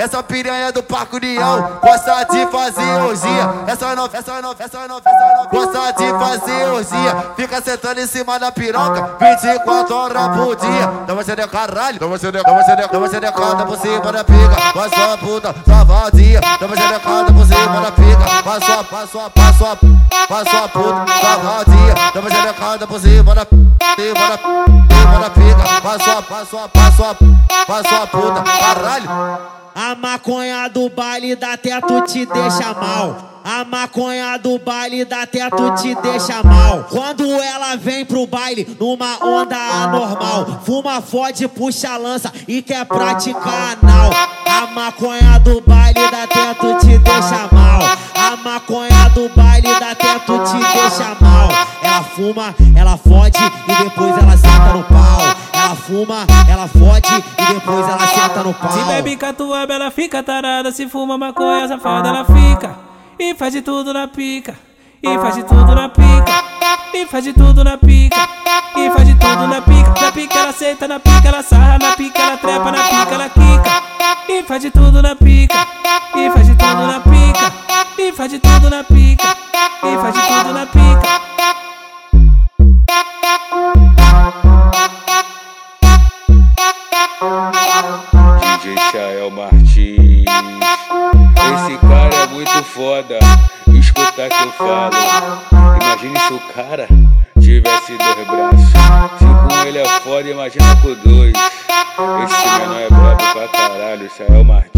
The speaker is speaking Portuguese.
Essa piranha do Parque União gosta de fazer orgia. Essa não, essa não, essa não, essa não gosta de fazer orgia. Fica sentando em cima da piroca 24 horas por dia. Então você de caralho, então você de, então você de, então você de canta por cima da pica. Vai sua puta, sua vadia. Então você de canta por cima da pica. Vai sua, vai sua, vai sua, vai sua puta, sua vadia. Então você de canta por cima da, da, cima da pica. Vai sua, vai sua, vai sua, vai puta, caralho. A maconha do baile da teto te deixa mal. A maconha do baile da teto te deixa mal. Quando ela vem pro baile numa onda anormal, fuma, fode, puxa lança e quer praticar anal. A maconha do baile da teto te deixa mal. A maconha do baile da teto te deixa mal. Ela fuma, ela fode e depois ela senta no pau. Ela fuma, ela fode e depois ela senta no pau. Se bebe catuaba, ela fica tarada. Se fuma maconha, safada, ela fica. E faz de tudo na pica. E faz de tudo na pica. E faz de tudo na pica. E faz de tudo na pica. Na pica ela senta, na pica ela sarra, na pica ela trepa, na pica ela quica. E faz de tudo na pica. E faz de tudo na pica. E faz de tudo na pica. E faz de tudo na pica. DJ Chael Martins. Esse cara é muito foda. Escuta que eu falo. Imagine se o cara tivesse dois braços. Se com ele é foda, imagina com dois. Esse menor é brabo pra caralho, Chael Martins.